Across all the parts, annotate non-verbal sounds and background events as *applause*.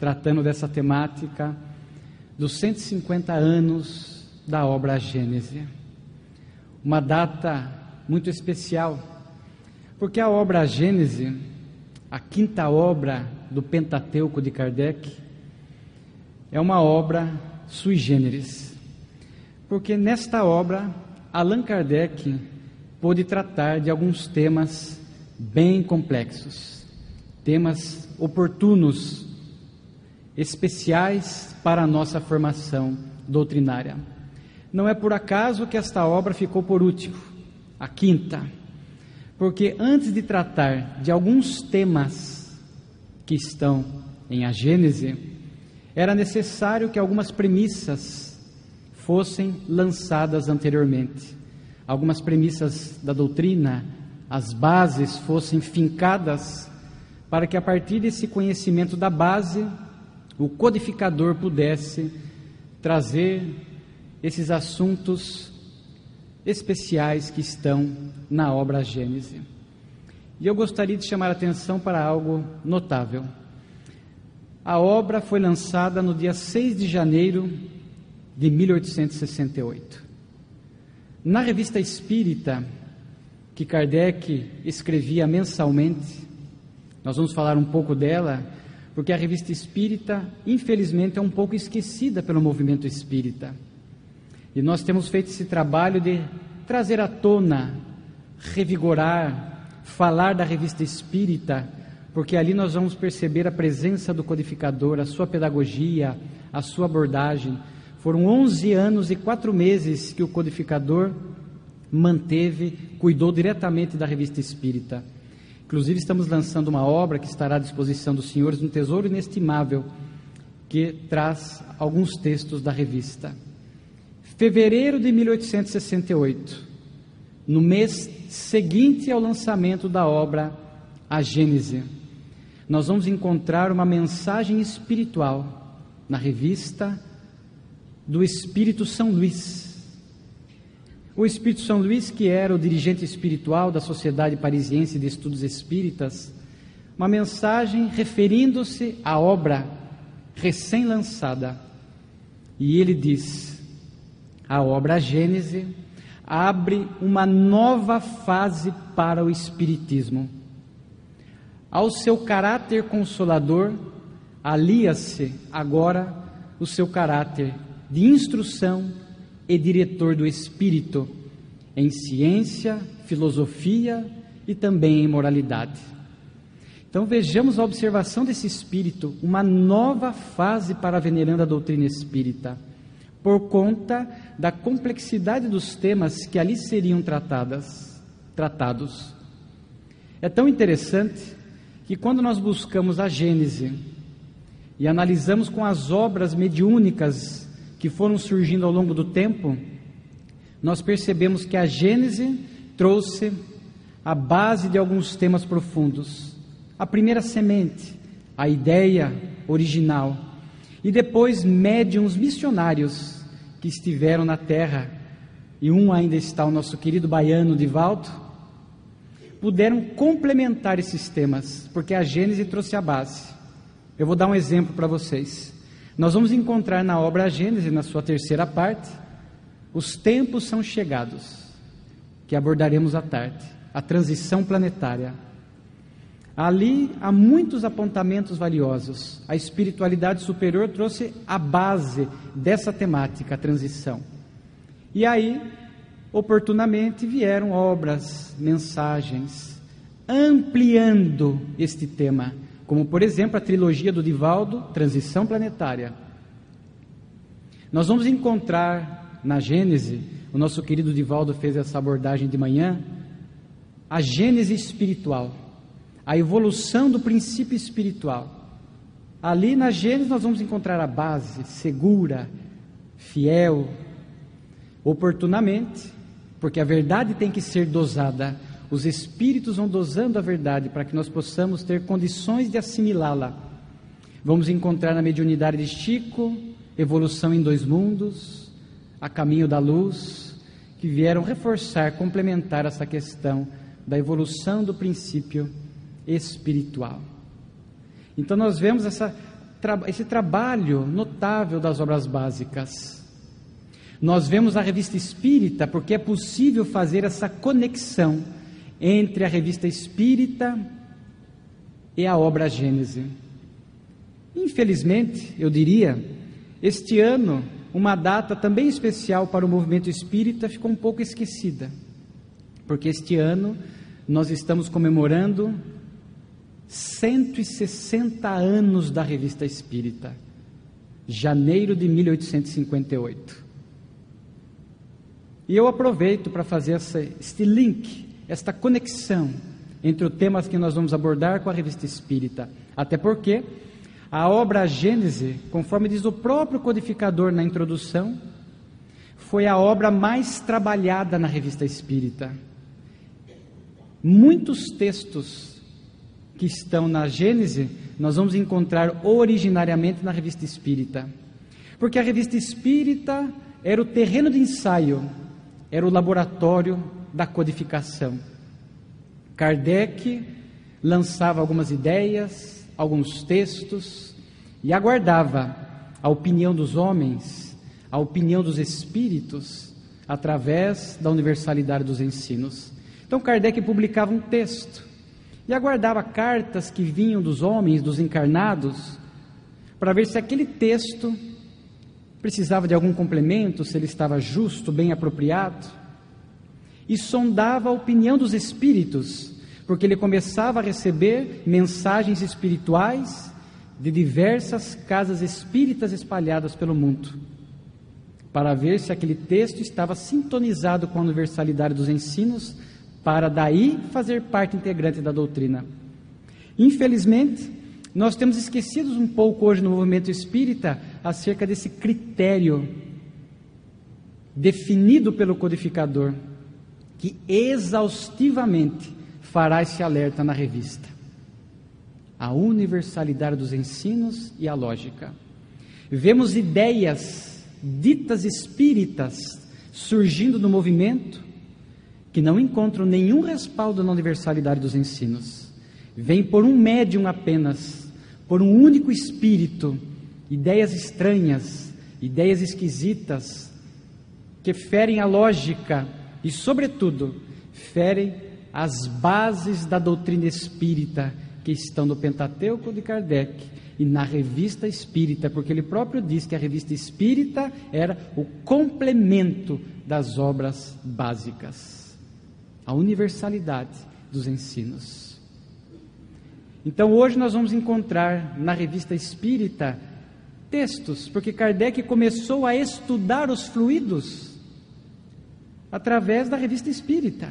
tratando dessa temática dos 150 anos da obra Gênese. Uma data muito especial, porque a obra Gênese, a quinta obra do Pentateuco de Kardec, é uma obra sui generis. Porque nesta obra, Allan Kardec pôde tratar de alguns temas bem complexos, temas oportunos, especiais para a nossa formação doutrinária. Não é por acaso que esta obra ficou por último, a quinta, porque antes de tratar de alguns temas que estão em a Gênese, era necessário que algumas premissas fossem lançadas anteriormente, algumas premissas da doutrina as bases fossem fincadas para que a partir desse conhecimento da base o codificador pudesse trazer esses assuntos especiais que estão na obra Gênese. E eu gostaria de chamar a atenção para algo notável. A obra foi lançada no dia 6 de janeiro de 1868. Na revista Espírita, que Kardec escrevia mensalmente. Nós vamos falar um pouco dela, porque a revista espírita, infelizmente, é um pouco esquecida pelo movimento espírita. E nós temos feito esse trabalho de trazer à tona, revigorar, falar da revista espírita, porque ali nós vamos perceber a presença do codificador, a sua pedagogia, a sua abordagem. Foram 11 anos e 4 meses que o codificador manteve, cuidou diretamente da revista espírita. Inclusive, estamos lançando uma obra que estará à disposição dos senhores, um tesouro inestimável, que traz alguns textos da revista. Fevereiro de 1868, no mês seguinte ao lançamento da obra A Gênese, nós vamos encontrar uma mensagem espiritual na revista do Espírito São Luís o Espírito São Luís, que era o dirigente espiritual da Sociedade Parisiense de Estudos Espíritas, uma mensagem referindo-se à obra recém-lançada. E ele diz: a obra Gênese abre uma nova fase para o Espiritismo. Ao seu caráter consolador, alia-se agora o seu caráter de instrução e diretor do espírito em ciência, filosofia e também em moralidade. Então vejamos a observação desse espírito, uma nova fase para a veneranda doutrina espírita, por conta da complexidade dos temas que ali seriam tratadas, tratados. É tão interessante que quando nós buscamos a Gênese e analisamos com as obras mediúnicas que foram surgindo ao longo do tempo, nós percebemos que a Gênese trouxe a base de alguns temas profundos. A primeira semente, a ideia original, e depois médiums missionários que estiveram na terra, e um ainda está o nosso querido baiano Divaldo, puderam complementar esses temas, porque a Gênese trouxe a base. Eu vou dar um exemplo para vocês. Nós vamos encontrar na obra Gênesis, na sua terceira parte, os tempos são chegados, que abordaremos à tarde, a transição planetária. Ali há muitos apontamentos valiosos. A espiritualidade superior trouxe a base dessa temática, a transição. E aí, oportunamente, vieram obras, mensagens, ampliando este tema como por exemplo a trilogia do Divaldo, Transição Planetária. Nós vamos encontrar na Gênese, o nosso querido Divaldo fez essa abordagem de manhã, a Gênese espiritual, a evolução do princípio espiritual. Ali na Gênese nós vamos encontrar a base segura, fiel, oportunamente, porque a verdade tem que ser dosada os espíritos vão dosando a verdade para que nós possamos ter condições de assimilá-la. Vamos encontrar na mediunidade de Chico, evolução em dois mundos, a caminho da luz, que vieram reforçar, complementar essa questão da evolução do princípio espiritual. Então nós vemos essa esse trabalho notável das obras básicas. Nós vemos a revista espírita porque é possível fazer essa conexão entre a revista espírita e a obra Gênese. Infelizmente, eu diria, este ano, uma data também especial para o movimento espírita ficou um pouco esquecida, porque este ano nós estamos comemorando 160 anos da revista espírita, janeiro de 1858. E eu aproveito para fazer este link, esta conexão entre os temas que nós vamos abordar com a revista espírita. Até porque a obra Gênese, conforme diz o próprio codificador na introdução, foi a obra mais trabalhada na revista espírita. Muitos textos que estão na Gênese, nós vamos encontrar originariamente na revista espírita. Porque a revista espírita era o terreno de ensaio, era o laboratório da codificação. Kardec lançava algumas ideias, alguns textos e aguardava a opinião dos homens, a opinião dos espíritos, através da universalidade dos ensinos. Então Kardec publicava um texto e aguardava cartas que vinham dos homens, dos encarnados, para ver se aquele texto precisava de algum complemento, se ele estava justo, bem apropriado, e sondava a opinião dos espíritos, porque ele começava a receber mensagens espirituais de diversas casas espíritas espalhadas pelo mundo, para ver se aquele texto estava sintonizado com a universalidade dos ensinos para daí fazer parte integrante da doutrina. Infelizmente, nós temos esquecido um pouco hoje no movimento espírita acerca desse critério definido pelo codificador, que exaustivamente fará esse alerta na revista. A universalidade dos ensinos e a lógica. Vemos ideias ditas espíritas surgindo no movimento que não encontram nenhum respaldo na universalidade dos ensinos. Vem por um médium apenas, por um único espírito, ideias estranhas, ideias esquisitas, que ferem a lógica e, sobretudo, ferem as bases da doutrina espírita que estão no Pentateuco de Kardec e na revista espírita, porque ele próprio diz que a revista espírita era o complemento das obras básicas a universalidade dos ensinos. Então hoje nós vamos encontrar na revista espírita textos, porque Kardec começou a estudar os fluidos através da revista espírita.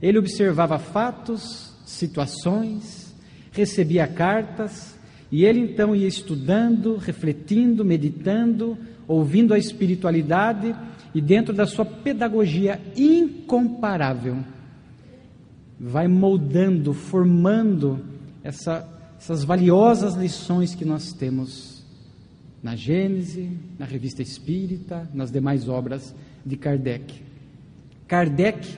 Ele observava fatos, situações, recebia cartas, e ele então ia estudando, refletindo, meditando, ouvindo a espiritualidade e dentro da sua pedagogia incomparável, vai moldando, formando essa, essas valiosas lições que nós temos na Gênese, na Revista Espírita, nas demais obras de Kardec. Kardec,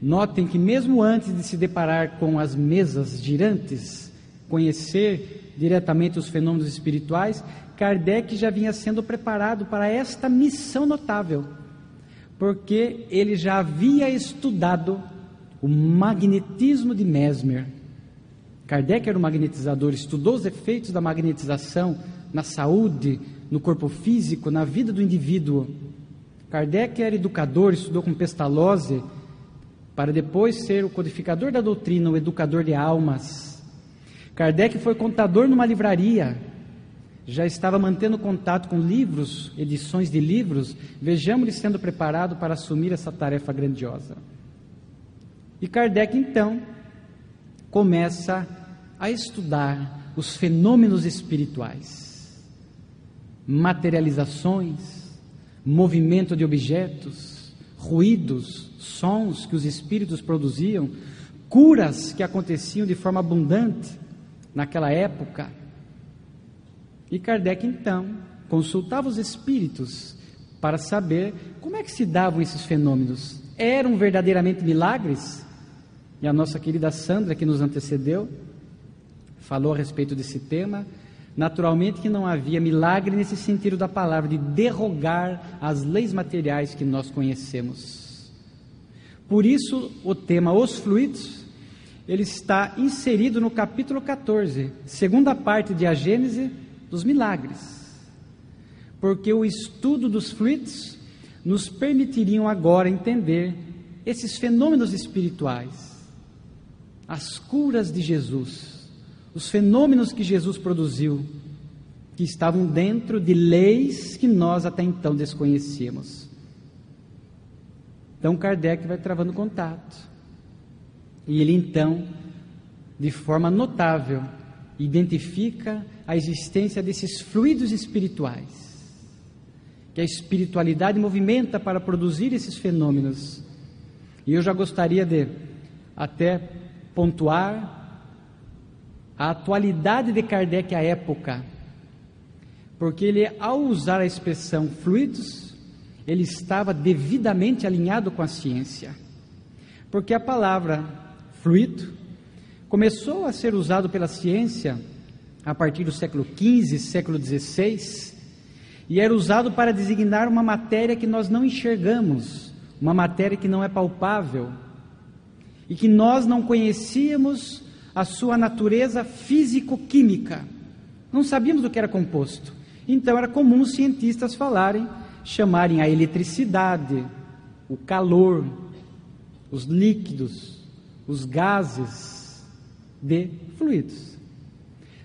notem que mesmo antes de se deparar com as mesas girantes, conhecer diretamente os fenômenos espirituais, Kardec já vinha sendo preparado para esta missão notável, porque ele já havia estudado o magnetismo de Mesmer. Kardec era um magnetizador, estudou os efeitos da magnetização na saúde, no corpo físico, na vida do indivíduo. Kardec era educador, estudou com Pestalozzi, para depois ser o codificador da doutrina, o educador de almas. Kardec foi contador numa livraria, já estava mantendo contato com livros, edições de livros, vejamos-lhe sendo preparado para assumir essa tarefa grandiosa. E Kardec, então, começa a estudar os fenômenos espirituais, materializações, movimento de objetos, ruídos, sons que os espíritos produziam, curas que aconteciam de forma abundante naquela época e Kardec então consultava os espíritos para saber como é que se davam esses fenômenos. Eram verdadeiramente milagres? E a nossa querida Sandra, que nos antecedeu, falou a respeito desse tema, Naturalmente que não havia milagre nesse sentido da palavra, de derrogar as leis materiais que nós conhecemos. Por isso, o tema Os Fluidos, ele está inserido no capítulo 14, segunda parte de A Gênese dos Milagres. Porque o estudo dos fluidos nos permitiriam agora entender esses fenômenos espirituais, as curas de Jesus, os fenômenos que Jesus produziu, que estavam dentro de leis que nós até então desconhecíamos. Então Kardec vai travando contato. E ele então, de forma notável, identifica a existência desses fluidos espirituais, que a espiritualidade movimenta para produzir esses fenômenos. E eu já gostaria de até pontuar a atualidade de Kardec à época, porque ele, ao usar a expressão fluidos, ele estava devidamente alinhado com a ciência, porque a palavra fluido começou a ser usado pela ciência a partir do século XV, século XVI, e era usado para designar uma matéria que nós não enxergamos, uma matéria que não é palpável e que nós não conhecíamos a sua natureza físico-química. Não sabíamos do que era composto. Então era comum os cientistas falarem, chamarem a eletricidade, o calor, os líquidos, os gases de fluidos.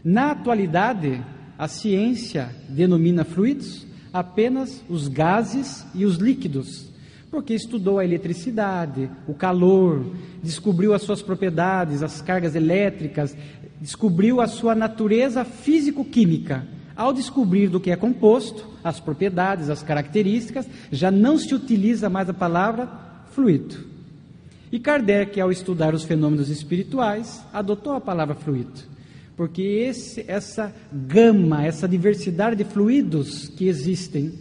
Na atualidade, a ciência denomina fluidos apenas os gases e os líquidos, porque estudou a eletricidade, o calor, descobriu as suas propriedades, as cargas elétricas, descobriu a sua natureza físico-química. Ao descobrir do que é composto, as propriedades, as características, já não se utiliza mais a palavra fluido. E Kardec, ao estudar os fenômenos espirituais, adotou a palavra fluido, porque esse, essa gama, essa diversidade de fluidos que existem,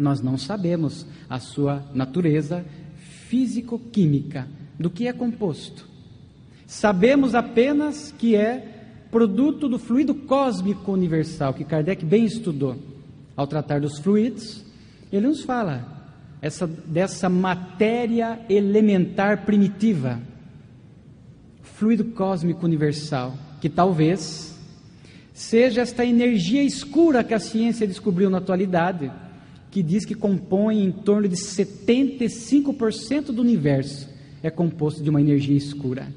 nós não sabemos a sua natureza físico-química, do que é composto. Sabemos apenas que é produto do fluido cósmico universal, que Kardec bem estudou. Ao tratar dos fluidos, ele nos fala essa, dessa matéria elementar primitiva, fluido cósmico universal, que talvez seja esta energia escura que a ciência descobriu na atualidade que diz que compõe em torno de 75% do universo é composto de uma energia escura.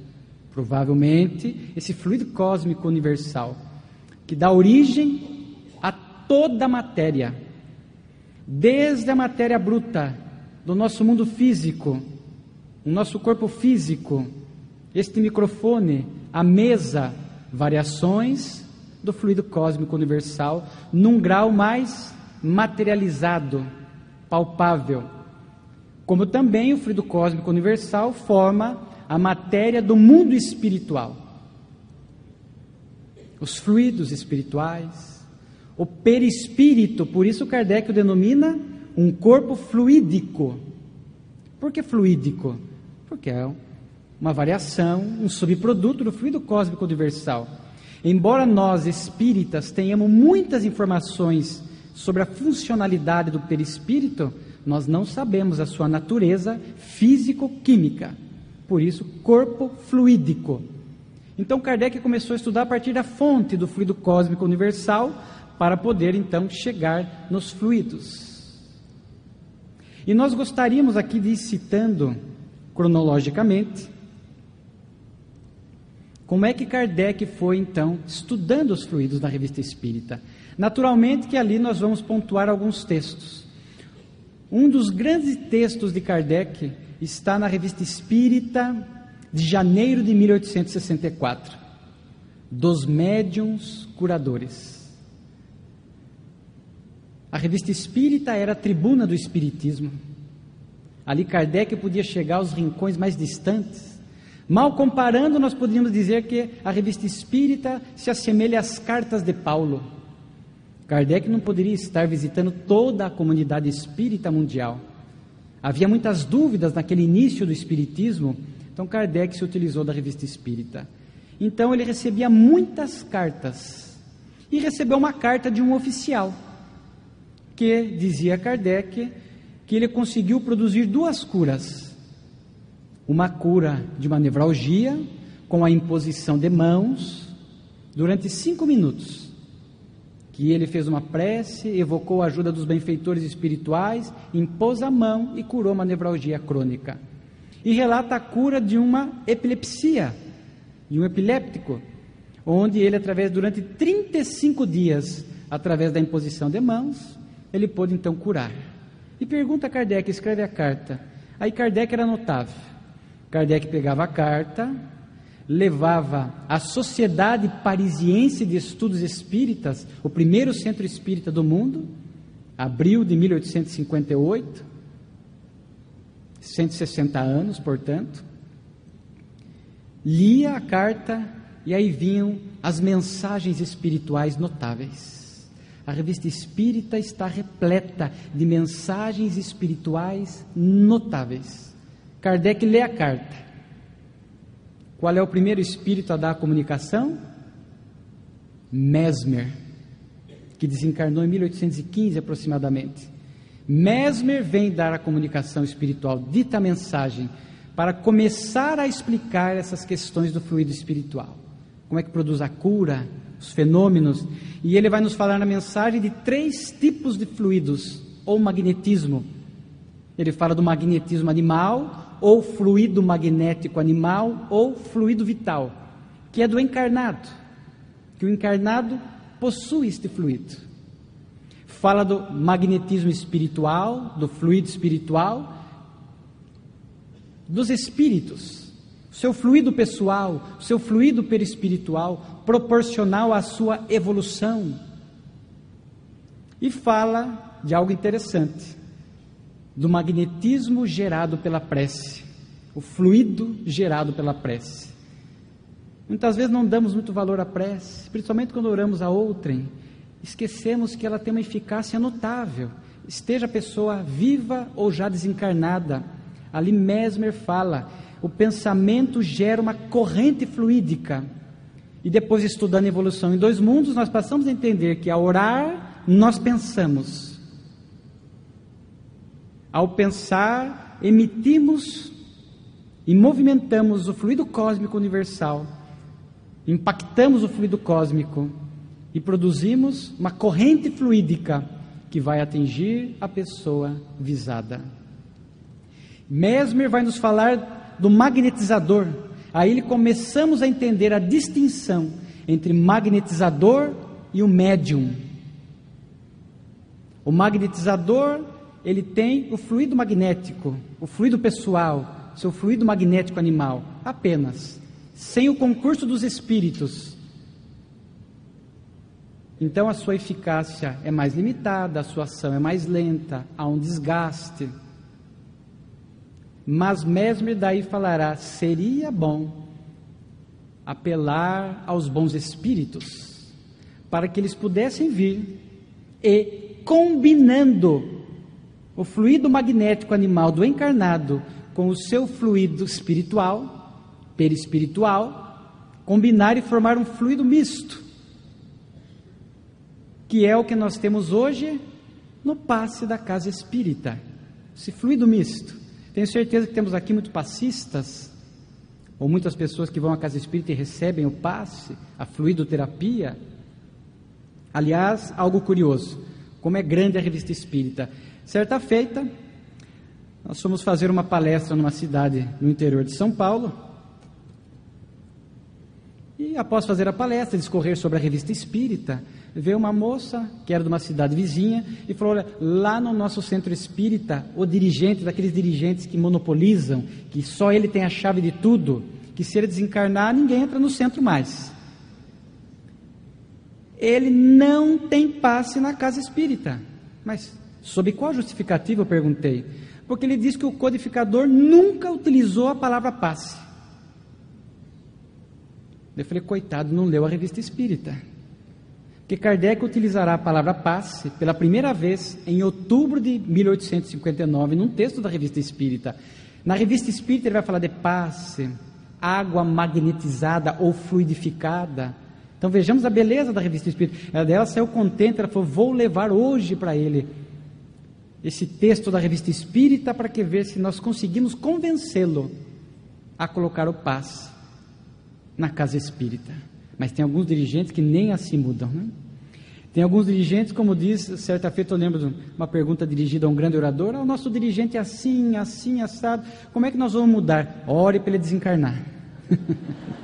Provavelmente esse fluido cósmico universal que dá origem a toda a matéria, desde a matéria bruta do nosso mundo físico, o nosso corpo físico, este microfone, a mesa, variações do fluido cósmico universal num grau mais materializado, palpável. Como também o fluido cósmico universal forma a matéria do mundo espiritual. Os fluidos espirituais, o perispírito, por isso Kardec o denomina um corpo fluídico. Por que fluídico? Porque é uma variação, um subproduto do fluido cósmico universal. Embora nós espíritas tenhamos muitas informações sobre a funcionalidade do perispírito, nós não sabemos a sua natureza físico-química. Por isso, corpo fluídico. Então, Kardec começou a estudar a partir da fonte do fluido cósmico universal para poder então chegar nos fluidos. E nós gostaríamos aqui de ir citando cronologicamente como é que Kardec foi então estudando os fluidos na revista espírita. Naturalmente que ali nós vamos pontuar alguns textos. Um dos grandes textos de Kardec está na Revista Espírita de janeiro de 1864, dos médiums curadores. A Revista Espírita era a tribuna do espiritismo. Ali Kardec podia chegar aos rincões mais distantes. Mal comparando, nós poderíamos dizer que a Revista Espírita se assemelha às cartas de Paulo Kardec não poderia estar visitando toda a comunidade espírita mundial. Havia muitas dúvidas naquele início do espiritismo, então Kardec se utilizou da revista espírita. Então ele recebia muitas cartas e recebeu uma carta de um oficial que dizia a Kardec que ele conseguiu produzir duas curas. Uma cura de uma nevralgia, com a imposição de mãos, durante cinco minutos. Que ele fez uma prece, evocou a ajuda dos benfeitores espirituais, impôs a mão e curou uma nevralgia crônica. E relata a cura de uma epilepsia, de um epiléptico, onde ele, através durante 35 dias, através da imposição de mãos, ele pôde então curar. E pergunta a Kardec, escreve a carta. Aí Kardec era notável. Kardec pegava a carta, levava à Sociedade Parisiense de Estudos Espíritas, o primeiro centro espírita do mundo, abril de 1858, 160 anos, portanto. Lia a carta e aí vinham as mensagens espirituais notáveis. A revista espírita está repleta de mensagens espirituais notáveis. Kardec lê a carta. Qual é o primeiro espírito a dar a comunicação? Mesmer, que desencarnou em 1815 aproximadamente. Mesmer vem dar a comunicação espiritual, dita a mensagem, para começar a explicar essas questões do fluido espiritual. Como é que produz a cura, os fenômenos, e ele vai nos falar na mensagem de três tipos de fluidos, ou magnetismo. Ele fala do magnetismo animal, ou fluido magnético animal, ou fluido vital, que é do encarnado, que o encarnado possui este fluido. Fala do magnetismo espiritual, do fluido espiritual, dos espíritos, seu fluido pessoal, seu fluido perispiritual, proporcional à sua evolução. E fala de algo interessante, do magnetismo gerado pela prece, o fluido gerado pela prece. Muitas vezes não damos muito valor à prece, principalmente quando oramos a outrem, esquecemos que ela tem uma eficácia notável, esteja a pessoa viva ou já desencarnada. Ali Mesmer fala o pensamento gera uma corrente fluídica. E depois, estudando a evolução em dois mundos, nós passamos a entender que ao orar, nós pensamos. Ao pensar, emitimos e movimentamos o fluido cósmico universal, impactamos o fluido cósmico e produzimos uma corrente fluídica que vai atingir a pessoa visada. Mesmer vai nos falar do magnetizador. Aí começamos a entender a distinção entre magnetizador e o médium. O magnetizador, ele tem o fluido magnético, o fluido pessoal, seu fluido magnético animal, apenas, sem o concurso dos espíritos. Então a sua eficácia é mais limitada, a sua ação é mais lenta, há um desgaste. Mas Mesmer daí falará: seria bom apelar aos bons espíritos para que eles pudessem vir e, combinando o fluido magnético animal do encarnado com o seu fluido espiritual, perispiritual, combinar e formar um fluido misto, que é o que nós temos hoje no passe da casa espírita, esse fluido misto. Tenho certeza que temos aqui muitos passistas, ou muitas pessoas que vão à casa espírita e recebem o passe, a fluidoterapia. Aliás, algo curioso, como é grande a revista espírita. Certa feita, nós fomos fazer uma palestra numa cidade no interior de São Paulo. E após fazer a palestra, discorrer sobre a revista espírita, veio uma moça que era de uma cidade vizinha e falou: Olha, lá no nosso centro espírita, o dirigente, daqueles dirigentes que monopolizam, que só ele tem a chave de tudo, que se ele desencarnar, ninguém entra no centro mais. Ele não tem passe na casa espírita. Mas, sob qual justificativa eu perguntei? Porque ele diz que o codificador nunca utilizou a palavra passe. Eu falei, coitado, não leu a revista espírita que Kardec utilizará a palavra passe pela primeira vez em outubro de 1859, num texto da Revista Espírita. Na Revista Espírita ele vai falar de passe, água magnetizada ou fluidificada. Então vejamos a beleza da revista Espírita. Ela dela saiu contente, ela falou: vou levar hoje para ele esse texto da revista Espírita para que ver se nós conseguimos convencê-lo a colocar o paz na casa espírita. Mas tem alguns dirigentes que nem assim mudam, né? Tem alguns dirigentes, como diz, certa feita eu lembro de uma pergunta dirigida a um grande orador, ah, o nosso dirigente é assim, assim, assado, como é que nós vamos mudar? Ore para ele desencarnar. *laughs*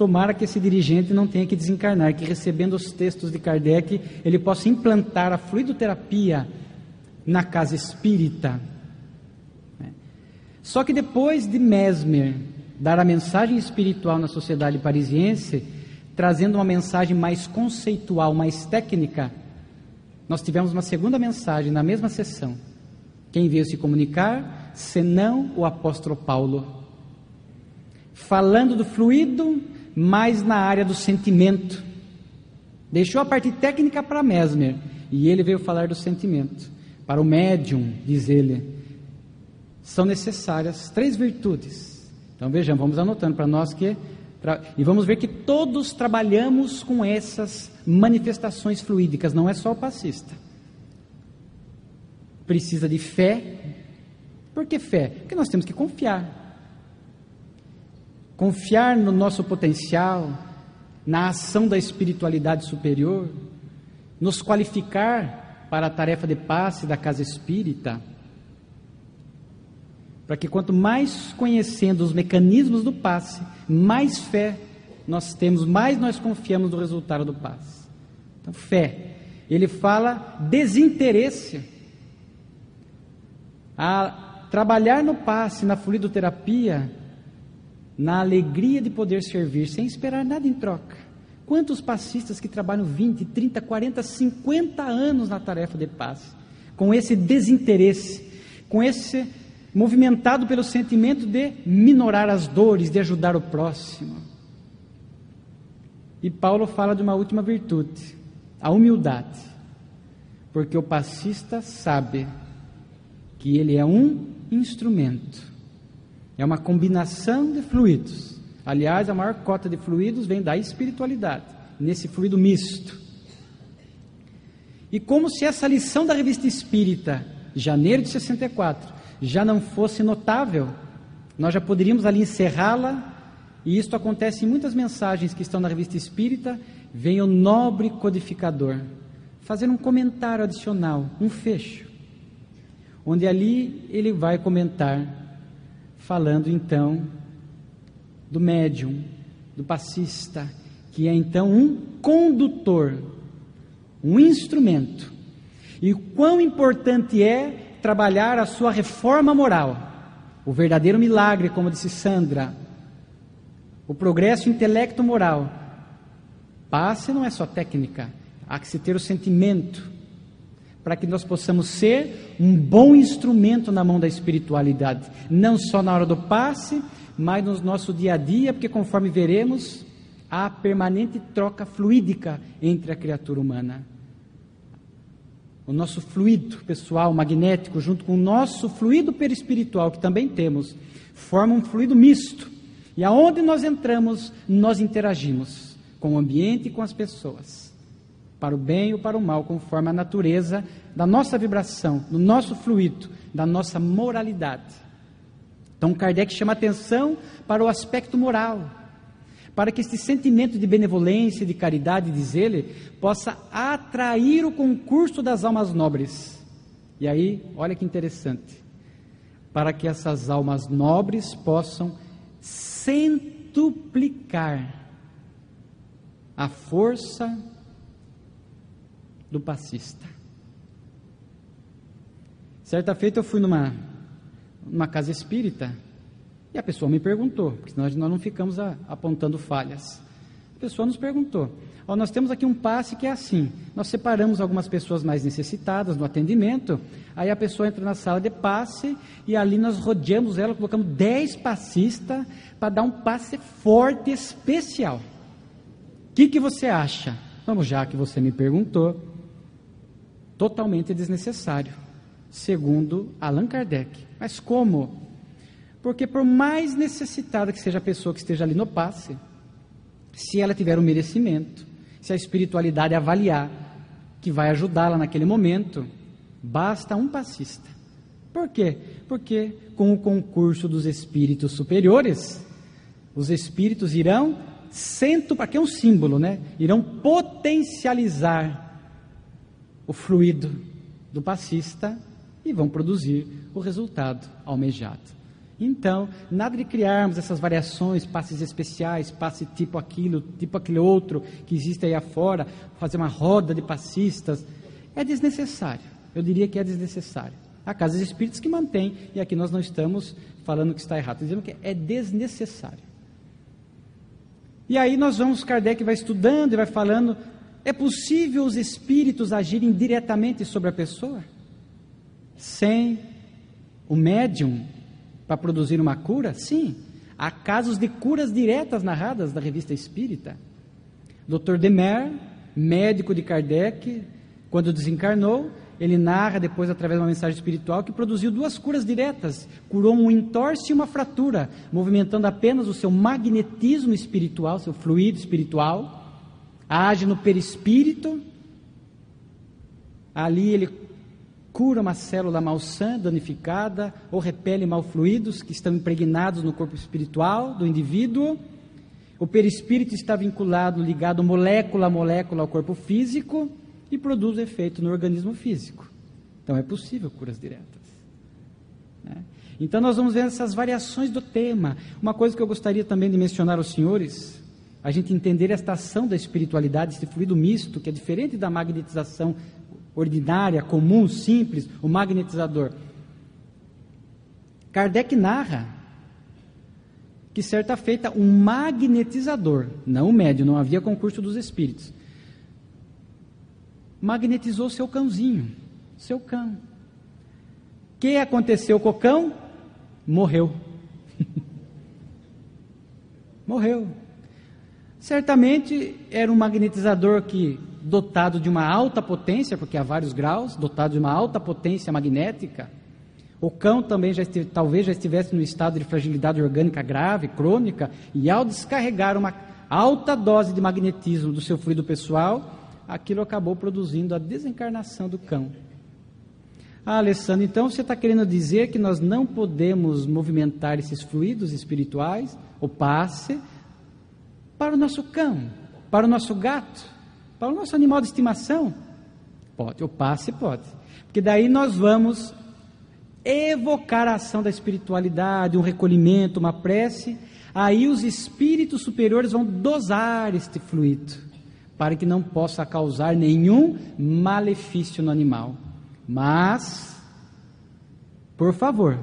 Tomara que esse dirigente não tenha que desencarnar, que recebendo os textos de Kardec, ele possa implantar a fluidoterapia na casa espírita. Só que depois de Mesmer dar a mensagem espiritual na sociedade parisiense, trazendo uma mensagem mais conceitual, mais técnica, nós tivemos uma segunda mensagem na mesma sessão. Quem veio se comunicar, senão o apóstolo Paulo, falando do fluido mais na área do sentimento. Deixou a parte técnica para Mesmer e ele veio falar do sentimento. Para o médium, diz ele, são necessárias três virtudes. Então vejamos, vamos anotando para nós que e vamos ver que todos trabalhamos com essas manifestações fluídicas, não é só o passista. Precisa de fé. Por que fé? Porque nós temos que confiar confiar no nosso potencial, na ação da espiritualidade superior, nos qualificar para a tarefa de passe da casa espírita, para que quanto mais conhecendo os mecanismos do passe, mais fé nós temos, mais nós confiamos no resultado do passe. Então, fé. Ele fala desinteresse. A trabalhar no passe, na fluidoterapia, na alegria de poder servir sem esperar nada em troca. Quantos passistas que trabalham 20, 30, 40, 50 anos na tarefa de paz, com esse desinteresse, com esse movimentado pelo sentimento de minorar as dores, de ajudar o próximo. E Paulo fala de uma última virtude, a humildade, porque o passista sabe que ele é um instrumento é uma combinação de fluidos. Aliás, a maior cota de fluidos vem da espiritualidade, nesse fluido misto. E como se essa lição da revista espírita, janeiro de 64, já não fosse notável, nós já poderíamos ali encerrá-la, e isto acontece em muitas mensagens que estão na revista espírita. Vem o nobre codificador fazer um comentário adicional, um fecho, onde ali ele vai comentar falando então do médium, do passista, que é então um condutor, um instrumento. E quão importante é trabalhar a sua reforma moral, o verdadeiro milagre, como disse Sandra, o progresso intelecto moral. Passe não é só técnica, há que se ter o sentimento, para que nós possamos ser um bom instrumento na mão da espiritualidade, não só na hora do passe, mas no nosso dia a dia, porque conforme veremos, há permanente troca fluídica entre a criatura humana. O nosso fluido pessoal, magnético, junto com o nosso fluido perispiritual, que também temos, forma um fluido misto. E aonde nós entramos, nós interagimos com o ambiente e com as pessoas para o bem ou para o mal, conforme a natureza da nossa vibração, do nosso fluido, da nossa moralidade. Então, Kardec chama atenção para o aspecto moral, para que esse sentimento de benevolência, de caridade, diz ele, possa atrair o concurso das almas nobres. E aí, olha que interessante, para que essas almas nobres possam centuplicar a força do passista. Certa feita eu fui numa, numa casa espírita e a pessoa me perguntou, porque senão nós não ficamos a, apontando falhas. A pessoa nos perguntou: ó, nós temos aqui um passe que é assim. Nós separamos algumas pessoas mais necessitadas no atendimento. Aí a pessoa entra na sala de passe e ali nós rodeamos ela, colocamos 10 passistas para dar um passe forte, especial. O que, que você acha? Vamos, já que você me perguntou, totalmente desnecessário, segundo Allan Kardec. Mas como? Porque por mais necessitada que seja a pessoa que esteja ali no passe, se ela tiver o um merecimento, se a espiritualidade avaliar que vai ajudá-la naquele momento, basta um passista. Por quê? Porque com o concurso dos espíritos superiores, os espíritos irão cento, que é um símbolo, né? Irão potencializar o fluido do passista e vão produzir o resultado almejado. Então, nada de criarmos essas variações, passes especiais, passe tipo aquilo, tipo aquele outro que existe aí afora, fazer uma roda de passistas, é desnecessário. Eu diria que é desnecessário. Há casas espíritas que mantêm, e aqui nós não estamos falando que está errado, dizendo que é desnecessário. E aí nós vamos, Kardec vai estudando e vai falando, é possível os espíritos agirem diretamente sobre a pessoa? Sem o médium para produzir uma cura? Sim. Há casos de curas diretas narradas da revista Espírita. Dr. Demer, médico de Kardec, quando desencarnou, ele narra depois, através de uma mensagem espiritual, que produziu duas curas diretas. Curou um entorse e uma fratura, movimentando apenas o seu magnetismo espiritual, seu fluido espiritual. Age no perispírito. Ali ele cura uma célula malsã, danificada, ou repele mal fluidos que estão impregnados no corpo espiritual do indivíduo. O perispírito está vinculado, ligado molécula a molécula ao corpo físico e produz efeito no organismo físico. Então é possível curas diretas. Né? Então nós vamos ver essas variações do tema. Uma coisa que eu gostaria também de mencionar aos senhores, a gente entender esta ação da espiritualidade, esse fluido misto, que é diferente da magnetização ordinária, comum, simples, o magnetizador. Kardec narra que certa feita um magnetizador, não o médio, não havia concurso dos espíritos, magnetizou seu cãozinho, seu cão. O que aconteceu com o cão? Morreu. *laughs* Morreu. Certamente era um magnetizador que dotado de uma alta potência, porque há vários graus, dotado de uma alta potência magnética. O cão também já estive, talvez já estivesse no estado de fragilidade orgânica grave, crônica, e ao descarregar uma alta dose de magnetismo do seu fluido pessoal, aquilo acabou produzindo a desencarnação do cão. Ah, Alessandro, então você está querendo dizer que nós não podemos movimentar esses fluidos espirituais, o passe, para o nosso cão, para o nosso gato? Para o nosso animal de estimação? Pode, o passe pode. Porque daí nós vamos evocar a ação da espiritualidade, um recolhimento, uma prece. Aí os espíritos superiores vão dosar este fluido, para que não possa causar nenhum malefício no animal. Mas, por favor,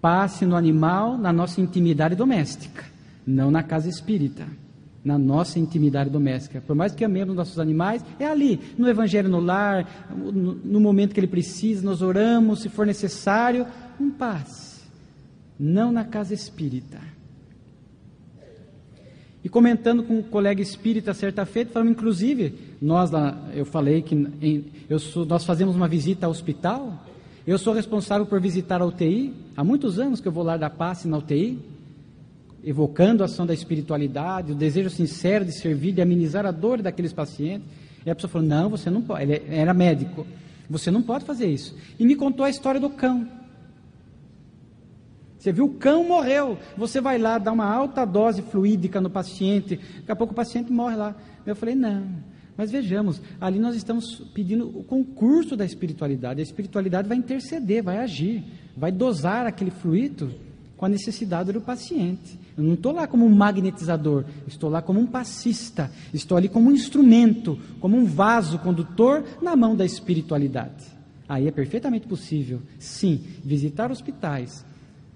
passe no animal na nossa intimidade doméstica, não na casa espírita na nossa intimidade doméstica. Por mais que amemos nossos animais, é ali, no Evangelho no lar, no, momento que ele precisa, nós oramos, se for necessário, um passe. Não na casa espírita. E comentando com um colega espírita certa feita, falamos, inclusive, nós lá, eu falei que em, eu sou, nós fazemos uma visita ao hospital, eu sou responsável por visitar a UTI, há muitos anos que eu vou lá dar passe na UTI, evocando a ação da espiritualidade, o desejo sincero de servir, de amenizar a dor daqueles pacientes. E a pessoa falou: Não, você não pode. Ele era médico. Você não pode fazer isso. E me contou a história do cão. Você viu, o cão morreu. Você vai lá, dá uma alta dose fluídica no paciente. Daqui a pouco o paciente morre lá. Eu falei: Não. Mas vejamos, ali nós estamos pedindo o concurso da espiritualidade. A espiritualidade vai interceder, vai agir, vai dosar aquele fluido com a necessidade do paciente. Eu não estou lá como um magnetizador, estou lá como um passista, estou ali como um instrumento, como um vaso condutor na mão da espiritualidade. Aí é perfeitamente possível, sim, visitar hospitais,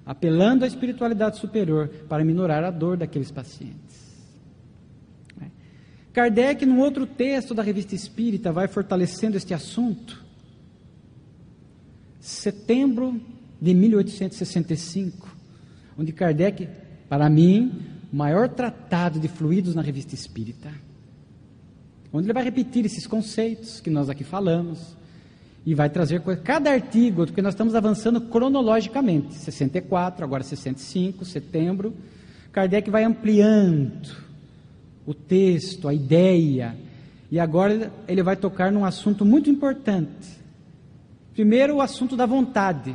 apelando à espiritualidade superior para minorar a dor daqueles pacientes. É. Kardec, num outro texto da revista Espírita, vai fortalecendo este assunto. Setembro de 1865, onde Kardec para mim, o maior tratado de fluidos na revista espírita. Onde ele vai repetir esses conceitos que nós aqui falamos e vai trazer cada artigo, porque nós estamos avançando cronologicamente 64, agora 65, setembro. Kardec vai ampliando o texto, a ideia. E agora ele vai tocar num assunto muito importante. Primeiro, o assunto da vontade.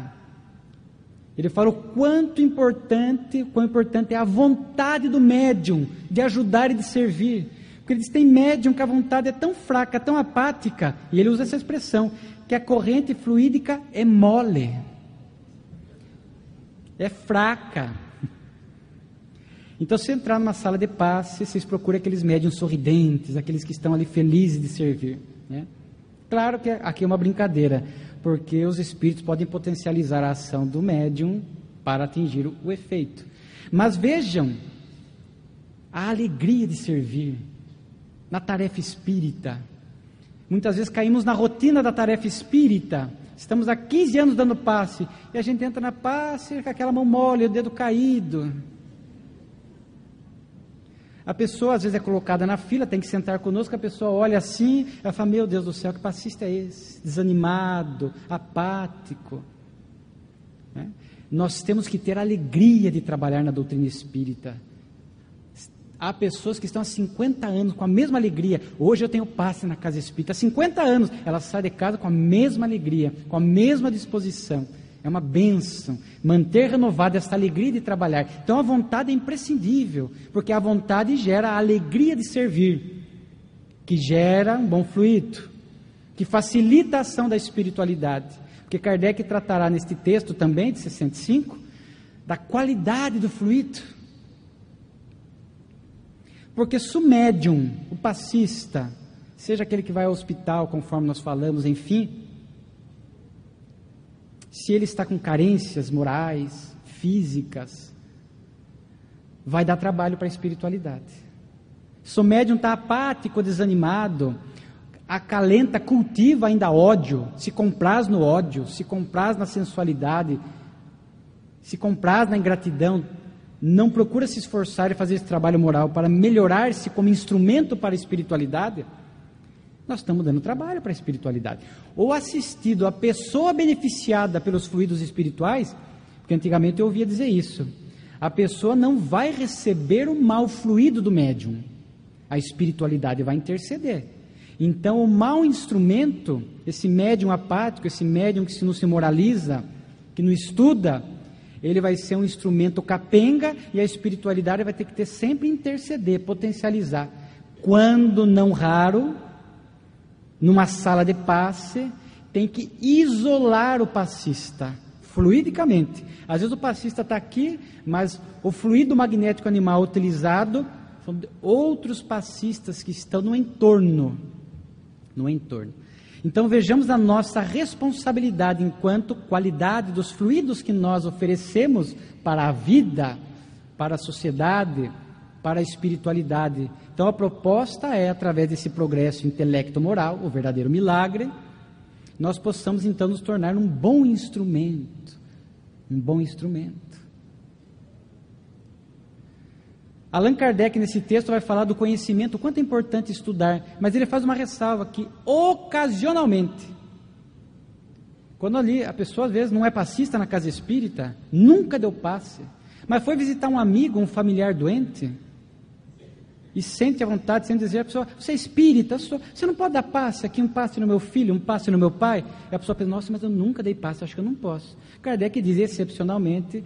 Ele fala o quanto importante, quão importante é a vontade do médium de ajudar e de servir. Porque ele diz tem médium que a vontade é tão fraca, tão apática, e ele usa essa expressão, que a corrente fluídica é mole, é fraca. Então, se entrar numa sala de passe, vocês procuram aqueles médiums sorridentes, aqueles que estão ali felizes de servir. Né? Claro que aqui é uma brincadeira, porque os espíritos podem potencializar a ação do médium para atingir o efeito. Mas vejam a alegria de servir na tarefa espírita. Muitas vezes caímos na rotina da tarefa espírita. Estamos há 15 anos dando passe e a gente entra na passe com aquela mão mole, o dedo caído. A pessoa às vezes é colocada na fila, tem que sentar conosco, a pessoa olha assim, ela fala: Meu Deus do céu, que passista é esse? Desanimado, apático. Né? Nós temos que ter a alegria de trabalhar na doutrina espírita. Há pessoas que estão há 50 anos com a mesma alegria. Hoje eu tenho passe na casa espírita. Há 50 anos ela sai de casa com a mesma alegria, com a mesma disposição. É uma bênção manter renovada esta alegria de trabalhar. Então a vontade é imprescindível, porque a vontade gera a alegria de servir, que gera um bom fluido, que facilita a ação da espiritualidade. Porque Kardec tratará neste texto também, de 65, da qualidade do fluido. Porque se o médium, o passista, seja aquele que vai ao hospital, conforme nós falamos, enfim, se ele está com carências morais, físicas, vai dar trabalho para a espiritualidade. Se o médium está apático, desanimado, acalenta, cultiva ainda ódio, se compraz no ódio, se compraz na sensualidade, se compraz na ingratidão, não procura se esforçar e fazer esse trabalho moral para melhorar-se como instrumento para a espiritualidade, nós estamos dando trabalho para a espiritualidade. Ou assistido a pessoa beneficiada pelos fluidos espirituais, porque antigamente eu ouvia dizer isso. A pessoa não vai receber o mal fluido do médium. A espiritualidade vai interceder. Então, o mau instrumento, esse médium apático, esse médium que não se moraliza, que não estuda, ele vai ser um instrumento capenga e a espiritualidade vai ter que ter sempre interceder, potencializar. Quando não raro, numa sala de passe, tem que isolar o passista fluidicamente. Às vezes o passista está aqui, mas o fluido magnético animal utilizado são outros passistas que estão no entorno. No entorno. Então vejamos a nossa responsabilidade enquanto qualidade dos fluidos que nós oferecemos para a vida, para a sociedade, para a espiritualidade. Então a proposta é, através desse progresso intelecto-moral, o verdadeiro milagre, nós possamos então nos tornar um bom instrumento. Um bom instrumento. Allan Kardec, nesse texto, vai falar do conhecimento, o quanto é importante estudar, mas ele faz uma ressalva que, ocasionalmente, quando ali a pessoa às vezes não é passista na casa espírita, nunca deu passe, mas foi visitar um amigo, um familiar doente, e sente a vontade, sem dizer a pessoa, você é espírita, você não pode dar passe aqui, um passe no meu filho, um passe no meu pai. E a pessoa pensa, nossa, mas eu nunca dei passe, acho que eu não posso. Kardec diz, excepcionalmente,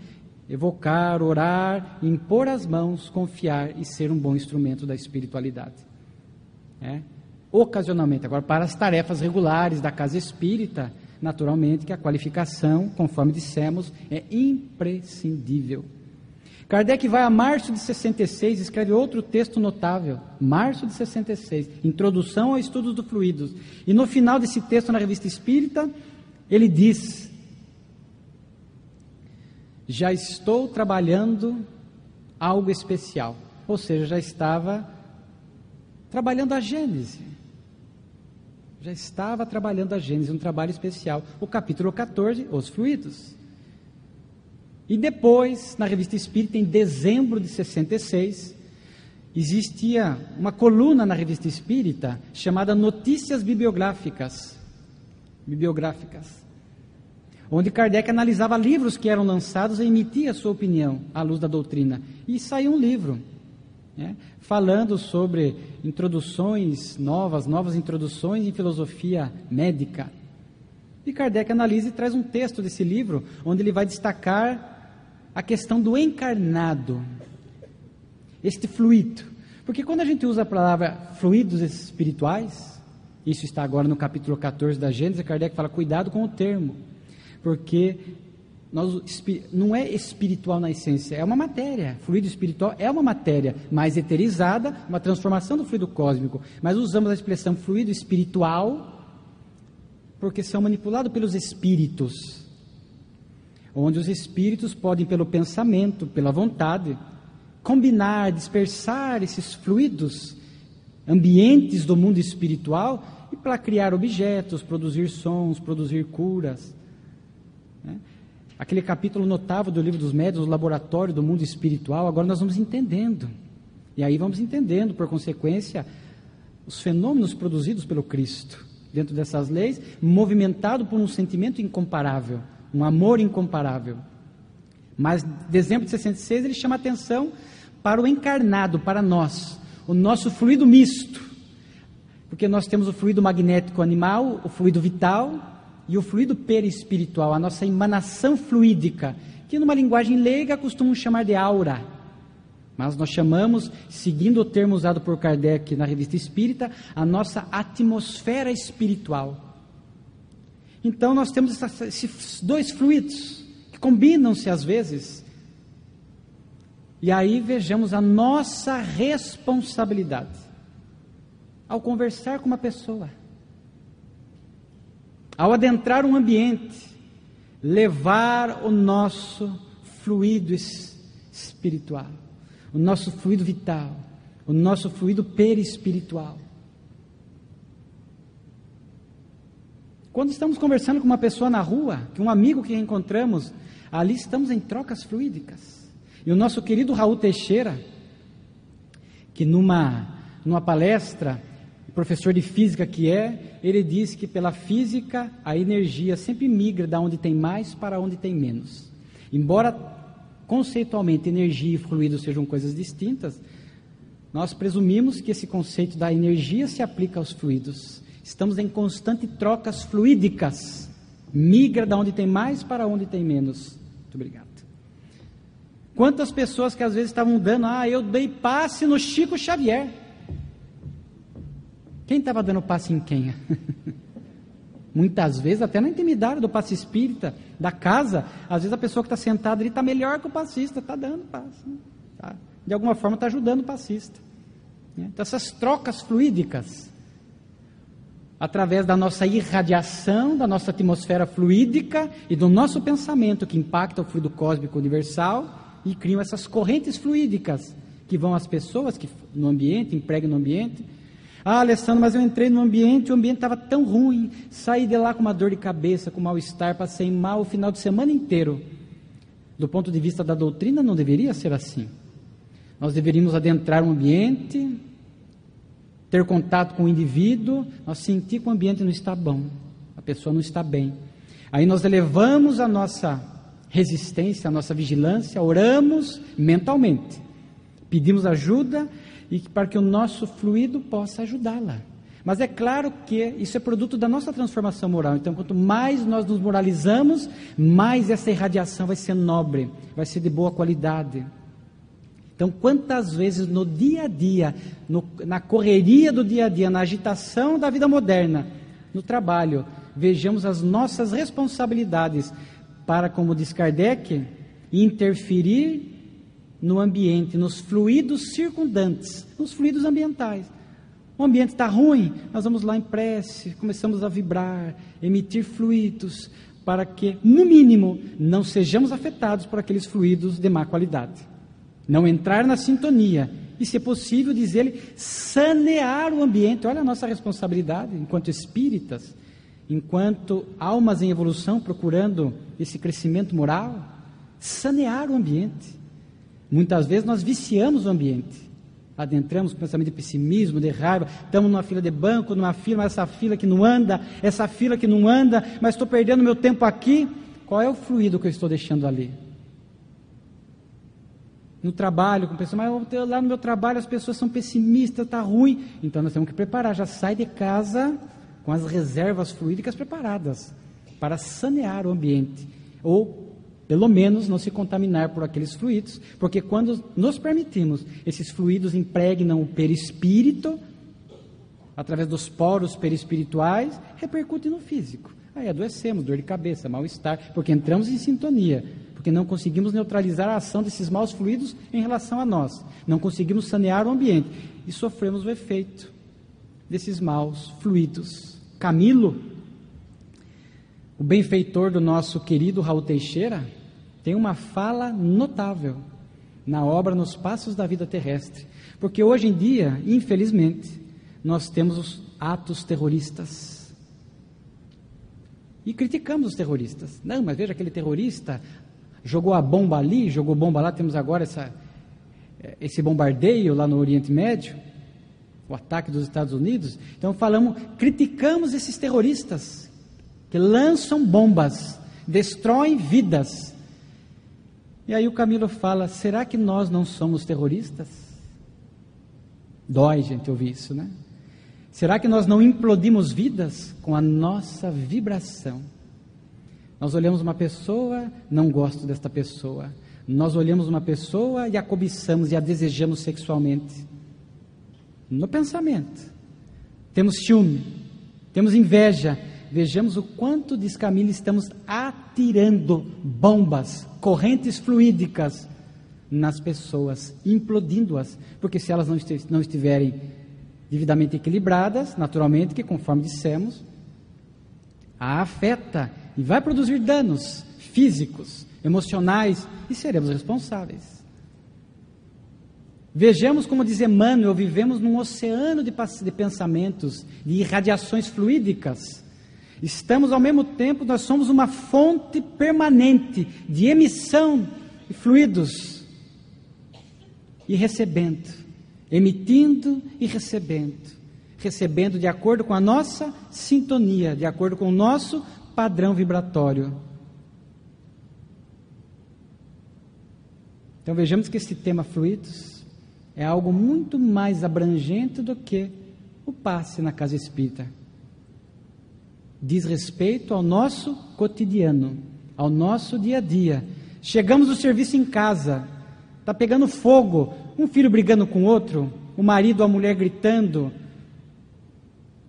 evocar, orar, impor as mãos, confiar e ser um bom instrumento da espiritualidade. É? Ocasionalmente, agora para as tarefas regulares da casa espírita, naturalmente que a qualificação, conforme dissemos, é imprescindível. Kardec vai a março de 66 e escreve outro texto notável, março de 66, Introdução ao Estudos do Fluidos. E no final desse texto, na Revista Espírita, ele diz: Já estou trabalhando algo especial. Ou seja, já estava trabalhando a Gênese. Já estava trabalhando a Gênese, um trabalho especial. O capítulo 14, os fluidos. E depois, na Revista Espírita, em dezembro de 66, existia uma coluna na Revista Espírita chamada Notícias Bibliográficas. Bibliográficas. Onde Kardec analisava livros que eram lançados e emitia a sua opinião à luz da doutrina. E saiu um livro. né, falando sobre introduções novas, novas introduções em filosofia médica. E Kardec analisa e traz um texto desse livro, onde ele vai destacar a questão do encarnado, este fluido. Porque quando a gente usa a palavra fluidos espirituais, isso está agora no capítulo 14 da Gênesis, Kardec fala: cuidado com o termo, porque nós, não é espiritual na essência, é uma matéria. Fluido espiritual é uma matéria mais eterizada, uma transformação do fluido cósmico. Mas usamos a expressão fluido espiritual porque são manipulados pelos espíritos, onde os espíritos podem, pelo pensamento, pela vontade, combinar, dispersar esses fluidos, ambientes do mundo espiritual e para criar objetos, produzir sons, produzir curas. Né? aquele capítulo notável do livro dos médios, o laboratório do mundo espiritual, agora nós vamos entendendo. E aí vamos entendendo, por consequência, os fenômenos produzidos pelo Cristo dentro dessas leis, movimentado por um sentimento incomparável, um amor incomparável. Mas dezembro de 66 ele chama atenção para o encarnado, para nós, o nosso fluido misto. Porque nós temos o fluido magnético animal, o fluido vital, e o fluido perispiritual, a nossa emanação fluídica, que numa linguagem leiga costumam chamar de aura. Mas nós chamamos, seguindo o termo usado por Kardec na revista Espírita, a nossa atmosfera espiritual. Então nós temos esses dois fluidos que combinam-se às vezes. E aí vejamos a nossa responsabilidade ao conversar com uma pessoa ao adentrar um ambiente, levar o nosso fluido espiritual, o nosso fluido vital, o nosso fluido perispiritual. Quando estamos conversando com uma pessoa na rua, que um amigo que encontramos, ali estamos em trocas fluídicas. E o nosso querido Raul Teixeira, que numa, numa palestra professor de física que é, ele diz que pela física a energia sempre migra da onde tem mais para onde tem menos. Embora conceitualmente energia e fluido sejam coisas distintas, nós presumimos que esse conceito da energia se aplica aos fluidos. Estamos em constante trocas fluídicas. Migra da onde tem mais para onde tem menos. Muito obrigado. Quantas pessoas que às vezes estavam dando, ah, eu dei passe no Chico Xavier. Quem estava dando passe em quem? *laughs* Muitas vezes, até na intimidade do passe espírita, da casa, às vezes a pessoa que está sentada ali está melhor que o passista, está dando passe. Né? Tá? De alguma forma está ajudando o passista. Né? Então, essas trocas fluídicas, através da nossa irradiação, da nossa atmosfera fluídica e do nosso pensamento que impacta o fluido cósmico universal e criam essas correntes fluídicas que vão às pessoas que no ambiente, empregam no ambiente ah, Alessandro, mas eu entrei no ambiente, o ambiente estava tão ruim, saí de lá com uma dor de cabeça, com mal-estar, passei mal o final de semana inteiro. Do ponto de vista da doutrina, não deveria ser assim. Nós deveríamos adentrar um ambiente, ter contato com o indivíduo, nós sentir que o ambiente não está bom, a pessoa não está bem. Aí nós elevamos a nossa resistência, a nossa vigilância, oramos mentalmente, pedimos ajuda e para que o nosso fluido possa ajudá-la. Mas é claro que isso é produto da nossa transformação moral. Então, quanto mais nós nos moralizamos, mais essa irradiação vai ser nobre, vai ser de boa qualidade. Então, quantas vezes no dia a dia, no, na correria do dia a dia, na agitação da vida moderna, no trabalho, vejamos as nossas responsabilidades para, como diz Kardec, interferir no ambiente, nos fluidos circundantes, nos fluidos ambientais. O ambiente está ruim, nós vamos lá em prece, começamos a vibrar, emitir fluidos, para que, no mínimo, não sejamos afetados por aqueles fluidos de má qualidade. Não entrar na sintonia e, se é possível, dizer sanear o ambiente. Olha a nossa responsabilidade enquanto espíritas, enquanto almas em evolução procurando esse crescimento moral, sanear o ambiente. Muitas vezes nós viciamos o ambiente. Adentramos com pensamento de pessimismo, de raiva, estamos numa fila de banco, numa fila, mas essa fila que não anda, essa fila que não anda, mas estou perdendo meu tempo aqui. Qual é o fluido que eu estou deixando ali? No trabalho com pessoas, mas lá no meu trabalho as pessoas são pessimistas, está ruim. Então nós temos que preparar, já sai de casa com as reservas fluídicas preparadas para sanear o ambiente. Ou, pelo menos, não se contaminar por aqueles fluidos, porque quando nos permitimos, esses fluidos impregnam o perispírito, através dos poros perispirituais, repercute no físico. Aí adoecemos, dor de cabeça, mal-estar, porque entramos em sintonia porque não conseguimos neutralizar a ação desses maus fluidos em relação a nós, não conseguimos sanear o ambiente e sofremos o efeito desses maus fluidos. Camilo, o benfeitor do nosso querido Raul Teixeira, tem uma fala notável na obra Nos Passos da Vida Terrestre, porque hoje em dia, infelizmente, nós temos os atos terroristas. E criticamos os terroristas. Não, mas veja aquele terrorista jogou a bomba ali, jogou bomba lá, temos agora essa, esse bombardeio lá no Oriente Médio, o ataque dos Estados Unidos. Então falamos, criticamos esses terroristas que lançam bombas, destroem vidas. E aí o Camilo fala: será que nós não somos terroristas? Dói, gente, ouvir isso, né? Será que nós não implodimos vidas com a nossa vibração? Nós olhamos uma pessoa, não gosto desta pessoa. Nós olhamos uma pessoa e a cobiçamos e a desejamos sexualmente. No pensamento. Temos ciúme, temos inveja. Vejamos o quanto de escamilho estamos atirando bombas, correntes fluídicas nas pessoas, implodindo-as, porque se elas não estiverem devidamente equilibradas, naturalmente, que conforme dissemos, a afeta e vai produzir danos físicos, emocionais e seremos responsáveis. Vejamos como diz Emmanuel, vivemos num oceano de, de pensamentos, de irradiações fluídicas. Estamos ao mesmo tempo, nós somos uma fonte permanente de emissão de fluidos e recebendo, emitindo e recebendo recebendo de acordo com a nossa sintonia, de acordo com o nosso padrão vibratório. Então vejamos que esse tema fluidos é algo muito mais abrangente do que o passe na casa espírita. Diz respeito ao nosso cotidiano, ao nosso dia a dia. Chegamos do serviço em casa, está pegando fogo, um filho brigando com outro, o marido ou a mulher gritando,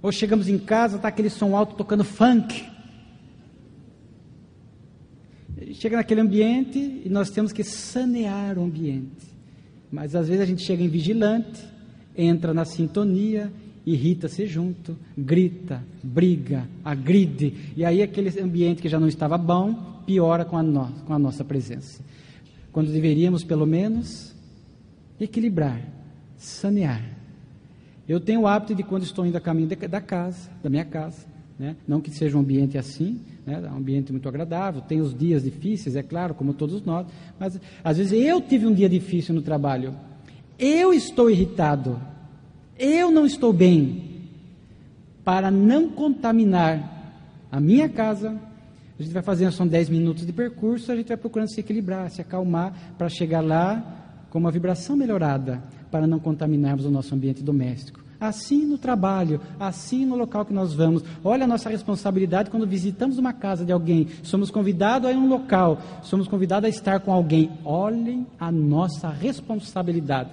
ou chegamos em casa, está aquele som alto tocando funk chega naquele ambiente e nós temos que sanear o ambiente. Mas às vezes a gente chega em vigilante, entra na sintonia, irrita-se junto, grita, briga, agride, e aí aquele ambiente que já não estava bom piora com a, no, com a nossa presença. Quando deveríamos, pelo menos, equilibrar, sanear. Eu tenho o hábito de, quando estou indo a caminho da casa, da minha casa, né? não que seja um ambiente assim, né? é um ambiente muito agradável, tem os dias difíceis, é claro, como todos nós, mas às vezes eu tive um dia difícil no trabalho, eu estou irritado, eu não estou bem, para não contaminar a minha casa, a gente vai fazendo, são 10 minutos de percurso, a gente vai procurando se equilibrar, se acalmar, para chegar lá com uma vibração melhorada, para não contaminarmos o nosso ambiente doméstico. Assim no trabalho, assim no local que nós vamos. Olha a nossa responsabilidade quando visitamos uma casa de alguém, somos convidados a ir a um local, somos convidados a estar com alguém. Olhem a nossa responsabilidade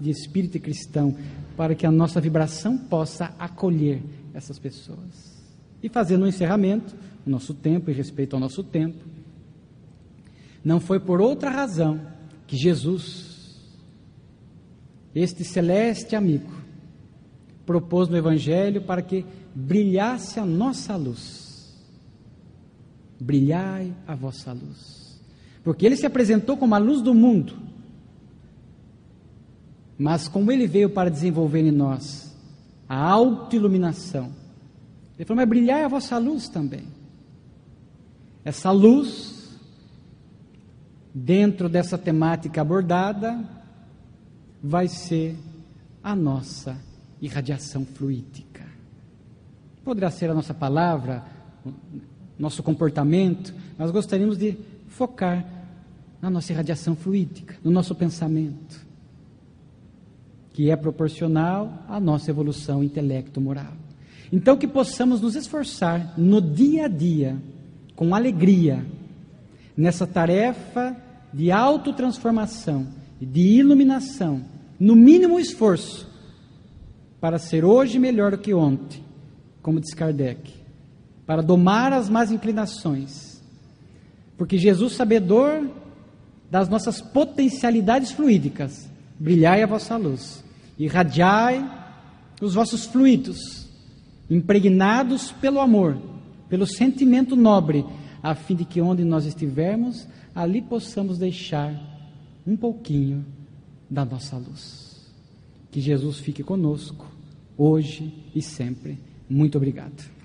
de espírito cristão para que a nossa vibração possa acolher essas pessoas. E fazendo um encerramento, o nosso tempo e respeito ao nosso tempo, não foi por outra razão que Jesus, este celeste amigo, propôs no Evangelho para que brilhasse a nossa luz. Brilhai a vossa luz. Porque ele se apresentou como a luz do mundo. Mas como ele veio para desenvolver em nós a autoiluminação, ele falou: Mas brilhai a vossa luz também. Essa luz, dentro dessa temática abordada, vai ser a nossa irradiação fluídica. Poderá ser a nossa palavra, nosso comportamento, mas gostaríamos de focar na nossa irradiação fluídica, no nosso pensamento, que é proporcional à nossa evolução intelecto-moral. Então, que possamos nos esforçar no dia a dia, com alegria, nessa tarefa de autotransformação, de iluminação, no mínimo esforço, para ser hoje melhor do que ontem, como diz Kardec, para domar as más inclinações, porque Jesus, sabedor das nossas potencialidades fluídicas, brilhai a vossa luz, irradiai os vossos fluidos, impregnados pelo amor, pelo sentimento nobre, a fim de que onde nós estivermos, ali possamos deixar um pouquinho da nossa luz. Que Jesus fique conosco, hoje e sempre. Muito obrigado.